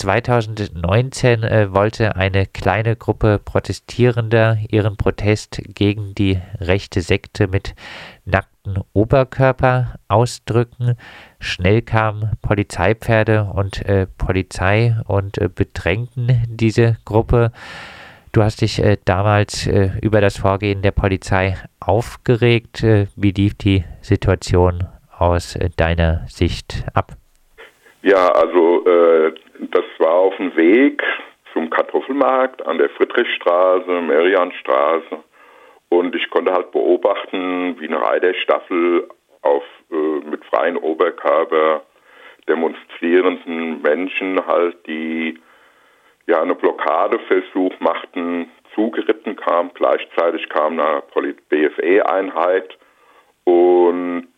2019 äh, wollte eine kleine Gruppe Protestierender ihren Protest gegen die rechte Sekte mit nackten Oberkörper ausdrücken. Schnell kamen Polizeipferde und äh, Polizei und äh, bedrängten diese Gruppe. Du hast dich äh, damals äh, über das Vorgehen der Polizei aufgeregt. Äh, wie lief die Situation aus deiner Sicht ab? Ja, also äh, das war auf dem Weg zum Kartoffelmarkt an der Friedrichstraße, Merianstraße. Und ich konnte halt beobachten, wie eine Reiterstaffel auf, äh, mit freien Oberkörper demonstrierenden Menschen halt, die ja eine Blockadeversuch machten, zugeritten kam. Gleichzeitig kam eine BFE-Einheit und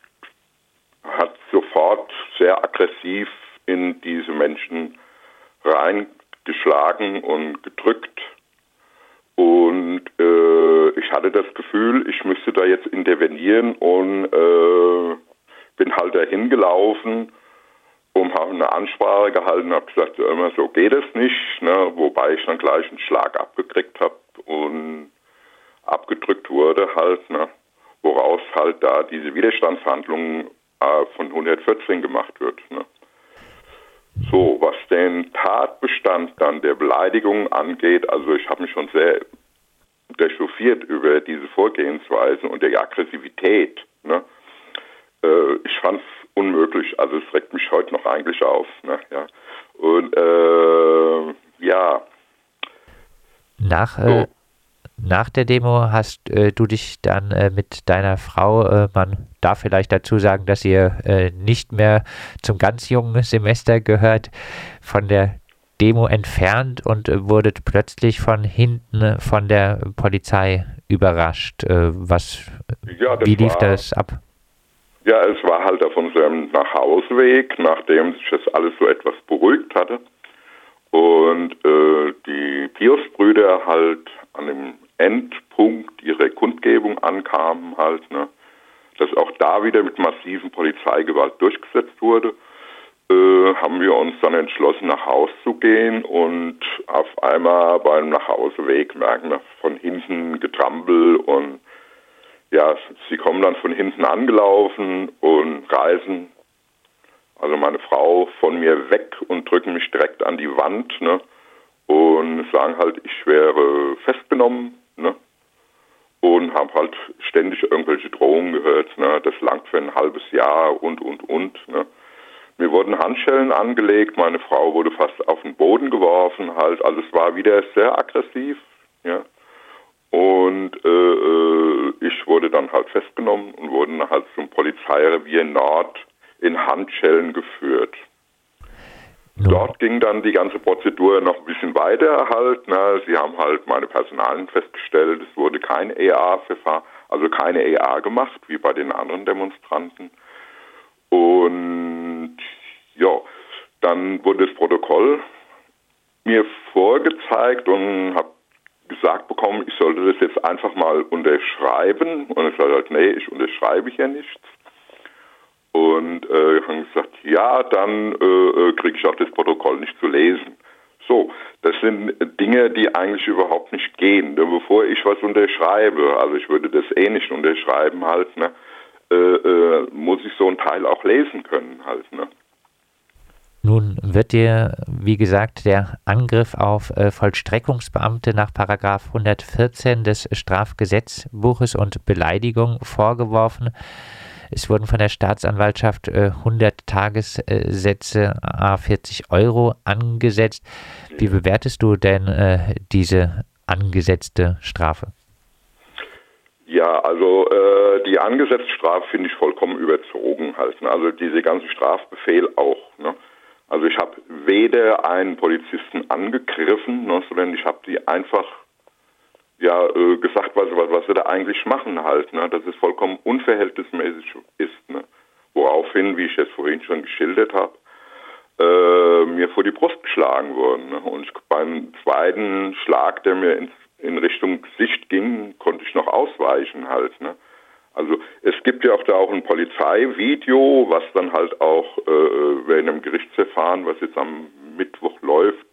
hat sofort sehr aggressiv in diese Menschen reingeschlagen und gedrückt. Und äh, ich hatte das Gefühl, ich müsste da jetzt intervenieren und äh, bin halt dahin gelaufen und habe eine Ansprache gehalten, habe gesagt, immer so geht es nicht, ne? wobei ich dann gleich einen Schlag abgekriegt habe und abgedrückt wurde halt, ne? woraus halt da diese Widerstandshandlungen äh, von 114 gemacht wird. Ne? So, was den Tatbestand dann der Beleidigung angeht, also ich habe mich schon sehr dechauffiert über diese Vorgehensweisen und die Aggressivität. Ne? Äh, ich fand es unmöglich, also es regt mich heute noch eigentlich auf. Ne? Ja. Und äh, ja. Nach, so. äh, nach der Demo hast äh, du dich dann äh, mit deiner Frau, äh, man darf vielleicht dazu sagen, dass ihr äh, nicht mehr zum ganz jungen Semester gehört, von der Demo entfernt und äh, wurdet plötzlich von hinten von der Polizei überrascht. Äh, was, ja, wie lief war, das ab? Ja, es war halt auf unserem Nachhauseweg, nachdem sich das alles so etwas beruhigt hatte und die Pius-Brüder halt an dem Endpunkt ihrer Kundgebung ankamen, halt, ne, dass auch da wieder mit massiven Polizeigewalt durchgesetzt wurde, äh, haben wir uns dann entschlossen, nach Haus zu gehen und auf einmal beim Nachhauseweg merken wir von hinten Getrampel und ja, sie kommen dann von hinten angelaufen und reisen also meine Frau von mir weg und drücken mich direkt an die Wand, ne? Und sagen halt, ich wäre festgenommen ne? Und habe halt ständig irgendwelche Drohungen gehört, ne? Das langt für ein halbes Jahr und, und, und, ne? Mir wurden Handschellen angelegt, meine Frau wurde fast auf den Boden geworfen, halt, also es war wieder sehr aggressiv, ja. Und äh, äh ich wurde dann halt festgenommen und wurde halt zum Polizeirevier Nord in Handschellen geführt. Dort ging dann die ganze Prozedur noch ein bisschen weiter halt. Ne. Sie haben halt meine Personalien festgestellt, es wurde kein EA-Verfahren, also keine EA gemacht, wie bei den anderen Demonstranten. Und ja, dann wurde das Protokoll mir vorgezeigt und habe gesagt bekommen, ich sollte das jetzt einfach mal unterschreiben. Und ich sagte halt, nee, ich unterschreibe hier nichts. Und äh, haben gesagt, ja, dann äh, äh kriege ich auch das Protokoll nicht zu lesen. So, das sind Dinge, die eigentlich überhaupt nicht gehen. Denn bevor ich was unterschreibe, also ich würde das eh nicht unterschreiben halt, ne, äh, äh, muss ich so einen Teil auch lesen können halt, ne. Nun wird dir, wie gesagt, der Angriff auf äh, Vollstreckungsbeamte nach Paragraf 114 des Strafgesetzbuches und Beleidigung vorgeworfen. Es wurden von der Staatsanwaltschaft äh, 100 Tagessätze a 40 Euro angesetzt. Wie bewertest du denn äh, diese angesetzte Strafe? Ja, also äh, die angesetzte Strafe finde ich vollkommen überzogen halt. Ne? Also diese ganze Strafbefehl auch. Ne? Also ich habe weder einen Polizisten angegriffen, ne, sondern ich habe die einfach ja äh, gesagt, was, was, was sie da eigentlich machen halt, ne? dass es vollkommen unverhältnismäßig ist. Ne? Woraufhin, wie ich es vorhin schon geschildert habe, äh, mir vor die Brust geschlagen wurden. Ne? Und beim zweiten Schlag, der mir in, in Richtung Gesicht ging, konnte ich noch ausweichen halt. Ne? Also es gibt ja auch da auch ein Polizeivideo, was dann halt auch äh, während einem Gerichtsverfahren, was jetzt am Mittwoch läuft,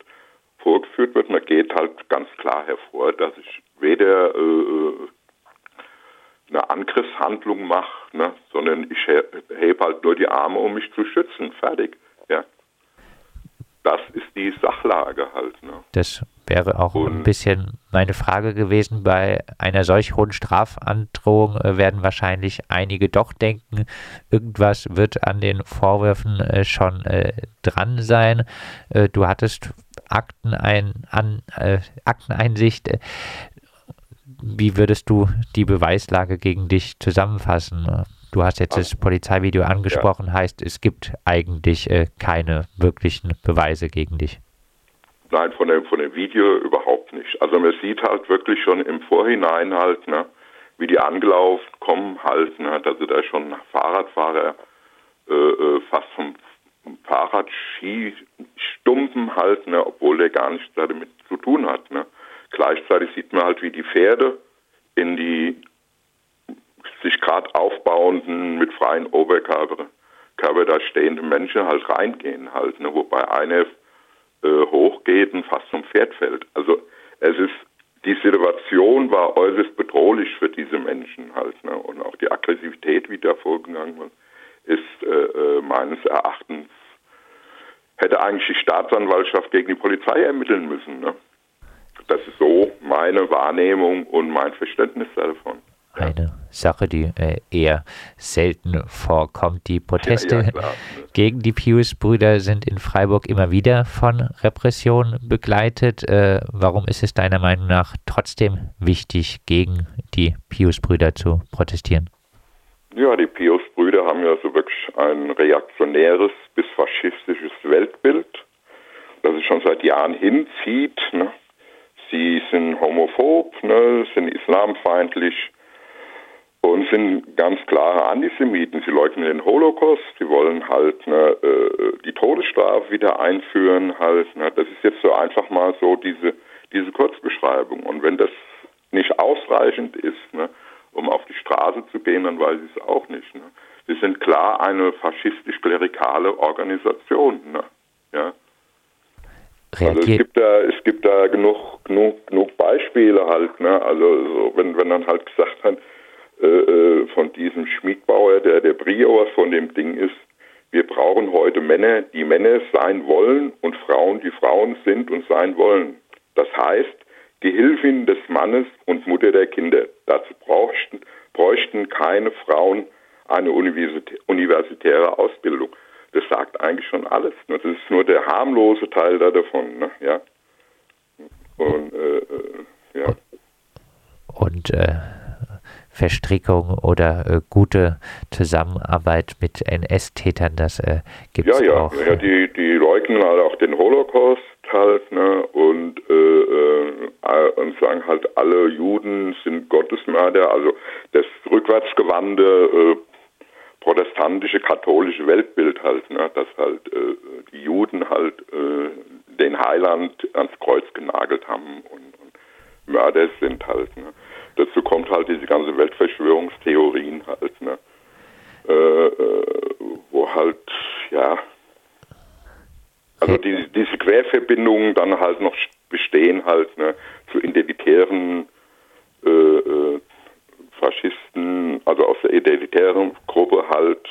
ausgeführt wird. Man geht halt ganz klar hervor, dass ich weder äh, eine Angriffshandlung mache, ne, sondern ich hebe halt nur die Arme, um mich zu schützen. Fertig. Ja. Das ist die Sachlage halt. Ne. Das wäre auch Und ein bisschen meine Frage gewesen. Bei einer solch hohen Strafandrohung äh, werden wahrscheinlich einige doch denken, irgendwas wird an den Vorwürfen äh, schon äh, dran sein. Äh, du hattest Aktenein, an, äh, Akteneinsicht. Wie würdest du die Beweislage gegen dich zusammenfassen? Du hast jetzt das Polizeivideo angesprochen, ja. heißt, es gibt eigentlich äh, keine wirklichen Beweise gegen dich. Nein, von dem, von dem Video überhaupt nicht. Also man sieht halt wirklich schon im Vorhinein halt, ne, wie die angelaufen kommen halt, ne, dass sie da schon Fahrradfahrer äh, äh fast vom Fahrradski stumpen halt, ne, obwohl der gar nichts damit zu tun hat. Ne. Gleichzeitig sieht man halt, wie die Pferde in die sich gerade aufbauenden, mit freien Oberkörper Körper da stehenden Menschen halt reingehen halt, ne, wobei eine äh, hochgeht und fast zum Pferd fällt. Also es ist die Situation war äußerst bedrohlich für diese Menschen halt, ne, und auch die Aggressivität, wie da vorgegangen wird, ist äh, äh, meines Erachtens hätte eigentlich die Staatsanwaltschaft gegen die Polizei ermitteln müssen. Ne? Das ist so meine Wahrnehmung und mein Verständnis davon. Eine Sache, die äh, eher selten vorkommt. Die Proteste ja, ja, gegen die Pius-Brüder sind in Freiburg immer wieder von Repression begleitet. Äh, warum ist es deiner Meinung nach trotzdem wichtig, gegen die Pius-Brüder zu protestieren? Ja, die Pius-Brüder haben ja so wirklich ein reaktionäres bis faschistisches Weltbild, das sich schon seit Jahren hinzieht. Ne? Ne? sind islamfeindlich und sind ganz klare Antisemiten. Sie leugnen den Holocaust, sie wollen halt ne, äh, die Todesstrafe wieder einführen. Halt, ne? Das ist jetzt so einfach mal so diese, diese Kurzbeschreibung. Und wenn das nicht ausreichend ist, ne, um auf die Straße zu gehen, dann weiß ich es auch nicht. Ne? Sie sind klar eine faschistisch-klerikale Organisation. Ne? Ja. Also es gibt da, es gibt da genug, genug, Beispiele halt, ne? Also so, wenn, wenn dann halt gesagt hat, äh, äh, von diesem Schmiedbauer, der der Brioer von dem Ding ist, wir brauchen heute Männer, die Männer sein wollen und Frauen, die Frauen sind und sein wollen. Das heißt, Gehilfin des Mannes und Mutter der Kinder. Dazu bräuchten, bräuchten keine Frauen eine universitäre Ausbildung. Das sagt eigentlich schon alles. Das ist nur der harmlose Teil davon. Ne? Ja. Und, äh, ja. und äh, Verstrickung oder äh, gute Zusammenarbeit mit NS-Tätern, das äh, gibt es ja, ja. auch. Ja, die, die leugnen halt auch den Holocaust halt ne? und, äh, äh, und sagen halt, alle Juden sind Gottesmörder. Also das rückwärtsgewandte äh, protestantische, katholische Weltbild halt, ne? dass halt äh, die Juden halt den Heiland ans Kreuz genagelt haben Mörder sind halt. Ne? dazu kommt halt diese ganze Weltverschwörungstheorien halt, ne? Äh, äh, wo halt, ja, also die, diese Querverbindungen dann halt noch bestehen halt, ne, zu identitären äh, äh, Faschisten, also aus der identitären Gruppe halt,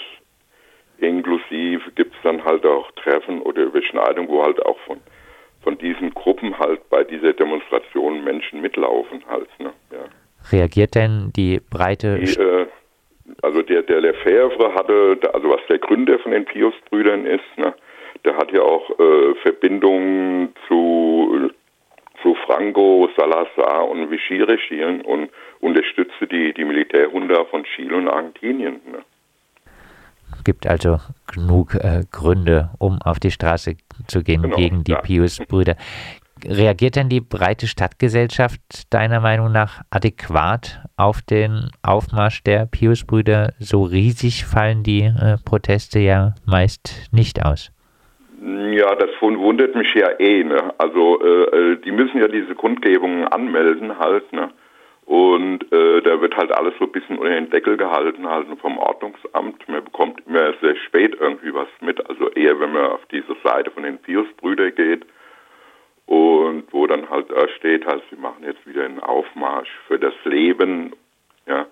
inklusive gibt es dann halt auch Treffen oder Überschneidungen, wo halt auch von von diesen Gruppen halt bei dieser Demonstration Menschen mitlaufen halt, ne, ja reagiert denn die breite... Die, äh, also der, der Lefebvre hatte, also was der Gründer von den Pius-Brüdern ist, ne, der hat ja auch äh, Verbindungen zu, zu Franco, Salazar und Vichy-Regimen und unterstützte die, die Militärhunde von Chile und Argentinien. Ne. Gibt also genug äh, Gründe, um auf die Straße zu gehen genau, gegen die ja. Pius-Brüder. Reagiert denn die breite Stadtgesellschaft deiner Meinung nach adäquat auf den Aufmarsch der Pius-Brüder? So riesig fallen die äh, Proteste ja meist nicht aus. Ja, das wundert mich ja eh. Ne? Also äh, äh, die müssen ja diese Kundgebungen anmelden halt. Ne? Und äh, da wird halt alles so ein bisschen unter den Deckel gehalten halt vom Ordnungsamt. Man bekommt immer sehr spät irgendwie was mit. Also eher, wenn man auf diese Seite von den Pius-Brüdern geht und wo dann halt da steht, halt, sie machen jetzt wieder einen Aufmarsch für das Leben, ja,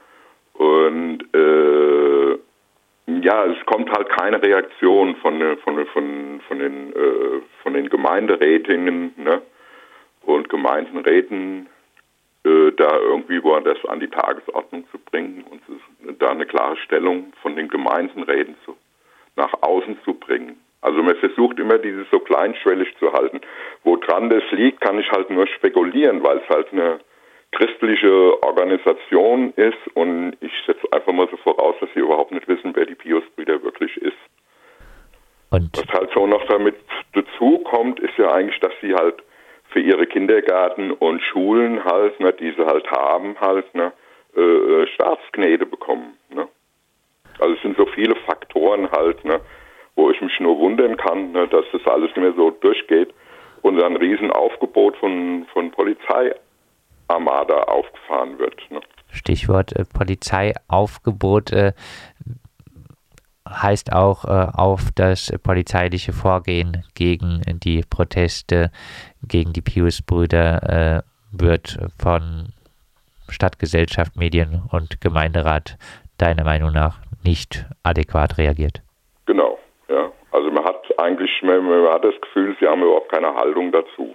und äh, ja, es kommt halt keine Reaktion von, von, von, von, den, äh, von den Gemeinderätinnen ne? und Gemeindenräten, äh, da irgendwie woanders an die Tagesordnung zu bringen und da eine klare Stellung von den Gemeindenräten zu, nach außen zu bringen. Also man versucht immer dieses so kleinschwellig zu halten. Woran das liegt, kann ich halt nur spekulieren, weil es halt eine christliche Organisation ist und ich setze einfach mal so voraus, dass sie überhaupt nicht wissen, wer die Pius-Brüder wirklich ist. Und Was halt so noch damit dazu kommt, ist ja eigentlich, dass sie halt für ihre Kindergärten und Schulen halt, ne, die sie halt haben, halt, ne, äh, äh Staatsgnäde bekommen. Ne? Also es sind so viele Faktoren halt, ne, wo ich mich nur wundern kann, ne, dass das alles nicht mehr so durchgeht und ein Riesenaufgebot von, von Polizei Armada aufgefahren wird. Ne? Stichwort äh, Polizeiaufgebot äh, heißt auch äh, auf das polizeiliche Vorgehen gegen die Proteste gegen die Pius-Brüder äh, wird von Stadtgesellschaft, Medien und Gemeinderat deiner Meinung nach nicht adäquat reagiert. Genau, ja. Also man hat eigentlich, man, hat das Gefühl, sie haben überhaupt keine Haltung dazu.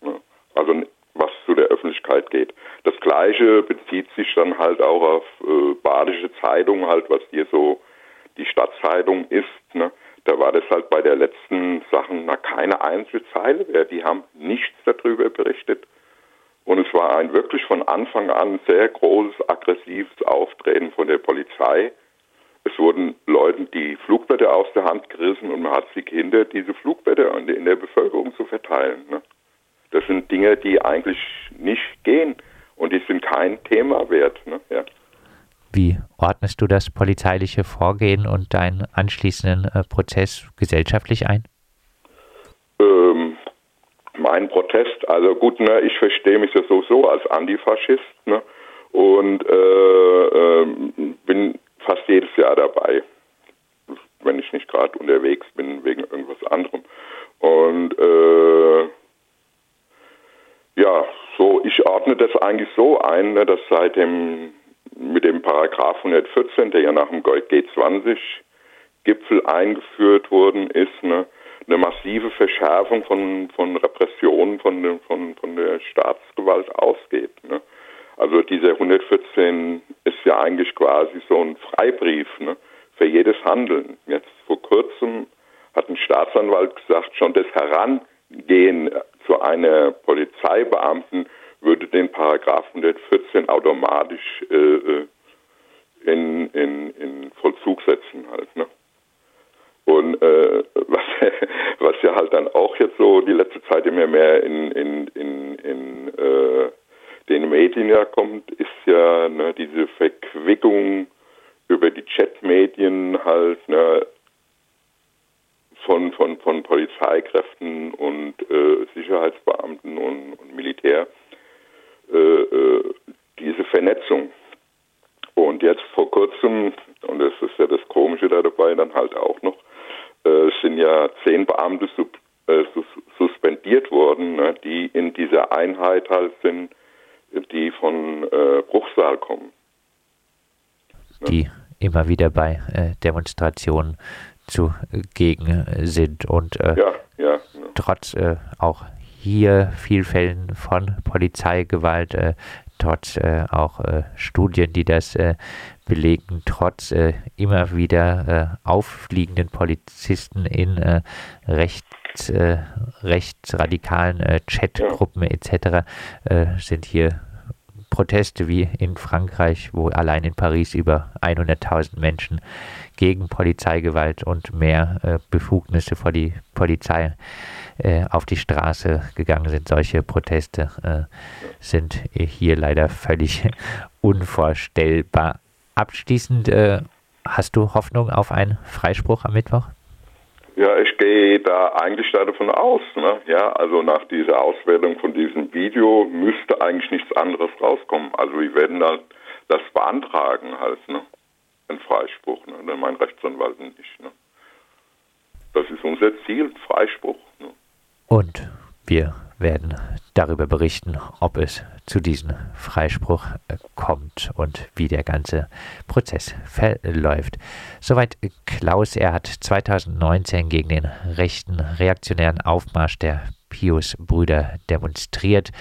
Ne? Also was zu der Öffentlichkeit geht. Das Gleiche bezieht sich dann halt auch auf äh, badische Zeitungen, halt, was hier so die Stadtzeitung ist. Ne? Da war das halt bei der letzten Sachen na, keine einzige Zeile mehr. Die haben nichts darüber berichtet. Und es war ein wirklich von Anfang an sehr großes, aggressives Auftreten von der Polizei. Es wurden Leuten die Flugblätter aus der Hand gerissen und man hat sich gehindert, diese Flugblätter in der Bevölkerung zu verteilen. Ne? Das sind Dinge, die eigentlich nicht gehen und die sind kein Thema wert. Ne? Ja. Wie ordnest du das polizeiliche Vorgehen und deinen anschließenden äh, Prozess gesellschaftlich ein? Ähm, mein Protest, also gut, ne, ich verstehe mich ja sowieso als Antifaschist ne, und äh, äh, bin fast jedes Jahr dabei, wenn ich nicht gerade unterwegs bin wegen irgendwas anderem. Und äh, ja, so, ich ordne das eigentlich so ein, ne, dass seit dem, mit dem Paragraph 114, der ja nach dem G20-Gipfel eingeführt worden ist, ne, eine massive Verschärfung von, von Repressionen von, von, von der Staatsgewalt ausgeht. Ne. Also dieser 114 ist ja eigentlich quasi so ein Freibrief ne, für jedes Handeln. Jetzt vor kurzem hat ein Staatsanwalt gesagt, schon das Herangehen zu einer Polizeibeamten würde den Paragraph 114 automatisch äh, äh, in, in, in Vollzug setzen halt. Ne? Und äh, was, was ja halt dann auch jetzt so die letzte Zeit immer mehr in, in, in, in äh, den Medien ja kommt, ist ja ne, diese Verquickung über die Chatmedien halt, ne, von, von, von Polizeikräften und äh, Sicherheitsbeamten und, und Militär äh, äh, diese Vernetzung. Und jetzt vor kurzem, und das ist ja das Komische da dabei, dann halt auch noch, äh, sind ja zehn Beamte sub, äh, suspendiert worden, ne, die in dieser Einheit halt sind, äh, Bruchsal kommen. Die immer wieder bei äh, Demonstrationen zugegen sind und äh, ja, ja, ja. trotz äh, auch hier viel Fällen von Polizeigewalt, äh, trotz äh, auch äh, Studien, die das äh, belegen, trotz immer wieder auffliegenden Polizisten in rechts, rechtsradikalen Chatgruppen etc. sind hier Proteste wie in Frankreich, wo allein in Paris über 100.000 Menschen gegen Polizeigewalt und mehr äh, Befugnisse vor die Polizei äh, auf die Straße gegangen sind. Solche Proteste äh, sind hier leider völlig unvorstellbar. Abschließend äh, hast du Hoffnung auf einen Freispruch am Mittwoch? Ja, ich gehe da eigentlich davon aus. Ne? Ja, also nach dieser Auswertung von diesem Video müsste eigentlich nichts anderes rauskommen. Also wir werden da das beantragen halt, ne? Ein Freispruch, ne? Mein Rechtsanwalt nicht. Ne? Das ist unser Ziel, Freispruch. Ne? Und wir werden darüber berichten, ob es zu diesem Freispruch äh, kommt und wie der ganze Prozess verläuft. Soweit Klaus. Er hat 2019 gegen den rechten reaktionären Aufmarsch der Pius-Brüder demonstriert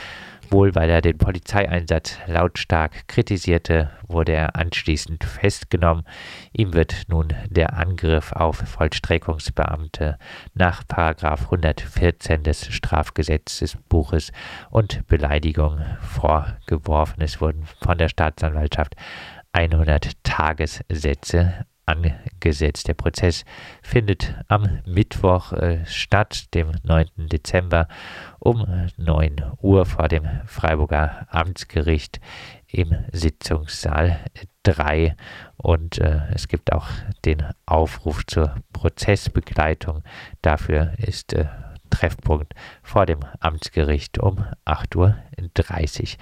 Wohl weil er den Polizeieinsatz lautstark kritisierte, wurde er anschließend festgenommen. Ihm wird nun der Angriff auf Vollstreckungsbeamte nach 114 des Strafgesetzbuches und Beleidigung vorgeworfen. Es wurden von der Staatsanwaltschaft 100 Tagessätze angesetzt. Der Prozess findet am Mittwoch äh, statt, dem 9. Dezember um 9 Uhr vor dem Freiburger Amtsgericht im Sitzungssaal 3 und äh, es gibt auch den Aufruf zur Prozessbegleitung. Dafür ist äh, Treffpunkt vor dem Amtsgericht um 8.30 Uhr.